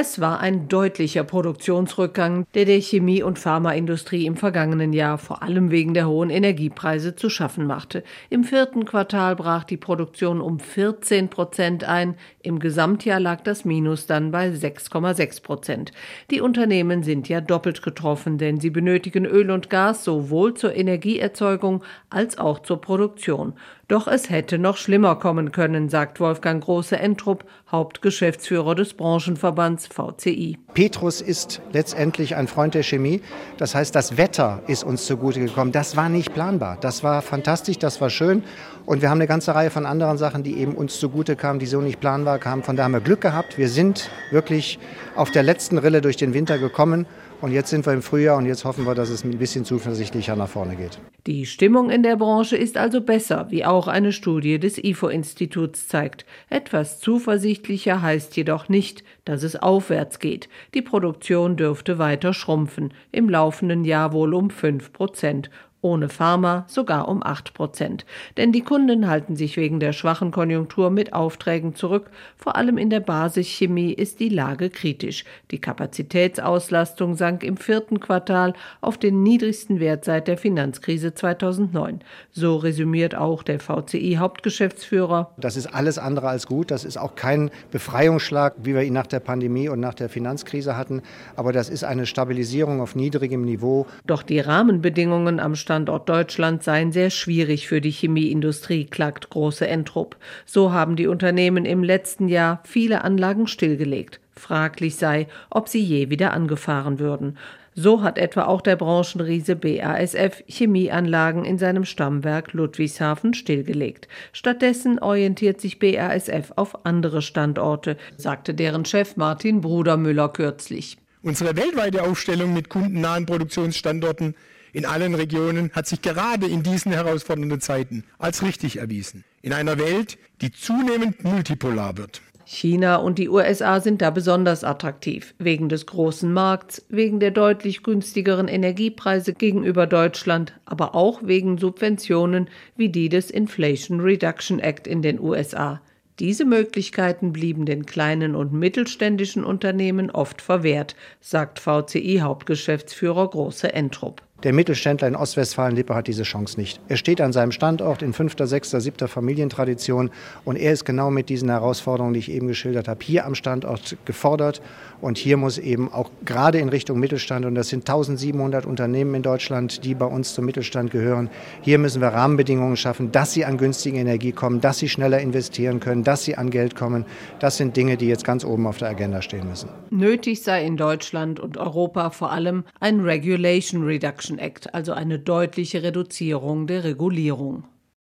Es war ein deutlicher Produktionsrückgang, der der Chemie- und Pharmaindustrie im vergangenen Jahr vor allem wegen der hohen Energiepreise zu schaffen machte. Im vierten Quartal brach die Produktion um 14 Prozent ein. Im Gesamtjahr lag das Minus dann bei 6,6 Prozent. Die Unternehmen sind ja doppelt getroffen, denn sie benötigen Öl und Gas sowohl zur Energieerzeugung als auch zur Produktion. Doch es hätte noch schlimmer kommen können, sagt Wolfgang Große-Entrup, Hauptgeschäftsführer des Branchenverbands VCI. Petrus ist letztendlich ein Freund der Chemie. Das heißt, das Wetter ist uns zugute gekommen. Das war nicht planbar. Das war fantastisch, das war schön. Und wir haben eine ganze Reihe von anderen Sachen, die eben uns zugute kamen, die so nicht planbar kamen. Von daher haben wir Glück gehabt. Wir sind wirklich auf der letzten Rille durch den Winter gekommen. Und jetzt sind wir im Frühjahr und jetzt hoffen wir, dass es ein bisschen zuversichtlicher nach vorne geht. Die Stimmung in der Branche ist also besser, wie auch eine Studie des IFO-Instituts zeigt. Etwas zuversichtlicher heißt jedoch nicht, dass es aufwärts geht. Die Produktion dürfte weiter schrumpfen, im laufenden Jahr wohl um 5 Prozent ohne Pharma sogar um 8 Prozent. Denn die Kunden halten sich wegen der schwachen Konjunktur mit Aufträgen zurück. Vor allem in der Basischemie ist die Lage kritisch. Die Kapazitätsauslastung sank im vierten Quartal auf den niedrigsten Wert seit der Finanzkrise 2009. So resümiert auch der VCI-Hauptgeschäftsführer. Das ist alles andere als gut. Das ist auch kein Befreiungsschlag, wie wir ihn nach der Pandemie und nach der Finanzkrise hatten. Aber das ist eine Stabilisierung auf niedrigem Niveau. Doch die Rahmenbedingungen am Standort Deutschland seien sehr schwierig für die Chemieindustrie, klagt Große Entrup. So haben die Unternehmen im letzten Jahr viele Anlagen stillgelegt. Fraglich sei, ob sie je wieder angefahren würden. So hat etwa auch der Branchenriese BASF Chemieanlagen in seinem Stammwerk Ludwigshafen stillgelegt. Stattdessen orientiert sich BASF auf andere Standorte, sagte deren Chef Martin Brudermüller kürzlich. Unsere weltweite Aufstellung mit kundennahen Produktionsstandorten in allen Regionen hat sich gerade in diesen herausfordernden Zeiten als richtig erwiesen. In einer Welt, die zunehmend multipolar wird. China und die USA sind da besonders attraktiv, wegen des großen Markts, wegen der deutlich günstigeren Energiepreise gegenüber Deutschland, aber auch wegen Subventionen wie die des Inflation Reduction Act in den USA. Diese Möglichkeiten blieben den kleinen und mittelständischen Unternehmen oft verwehrt, sagt VCI-Hauptgeschäftsführer Große Entrup. Der Mittelständler in Ostwestfalen-Lippe hat diese Chance nicht. Er steht an seinem Standort in fünfter, sechster, siebter Familientradition und er ist genau mit diesen Herausforderungen, die ich eben geschildert habe, hier am Standort gefordert. Und hier muss eben auch gerade in Richtung Mittelstand, und das sind 1700 Unternehmen in Deutschland, die bei uns zum Mittelstand gehören, hier müssen wir Rahmenbedingungen schaffen, dass sie an günstige Energie kommen, dass sie schneller investieren können, dass sie an Geld kommen. Das sind Dinge, die jetzt ganz oben auf der Agenda stehen müssen. Nötig sei in Deutschland und Europa vor allem ein Regulation Reduction Action Act, also eine deutliche Reduzierung der Regulierung.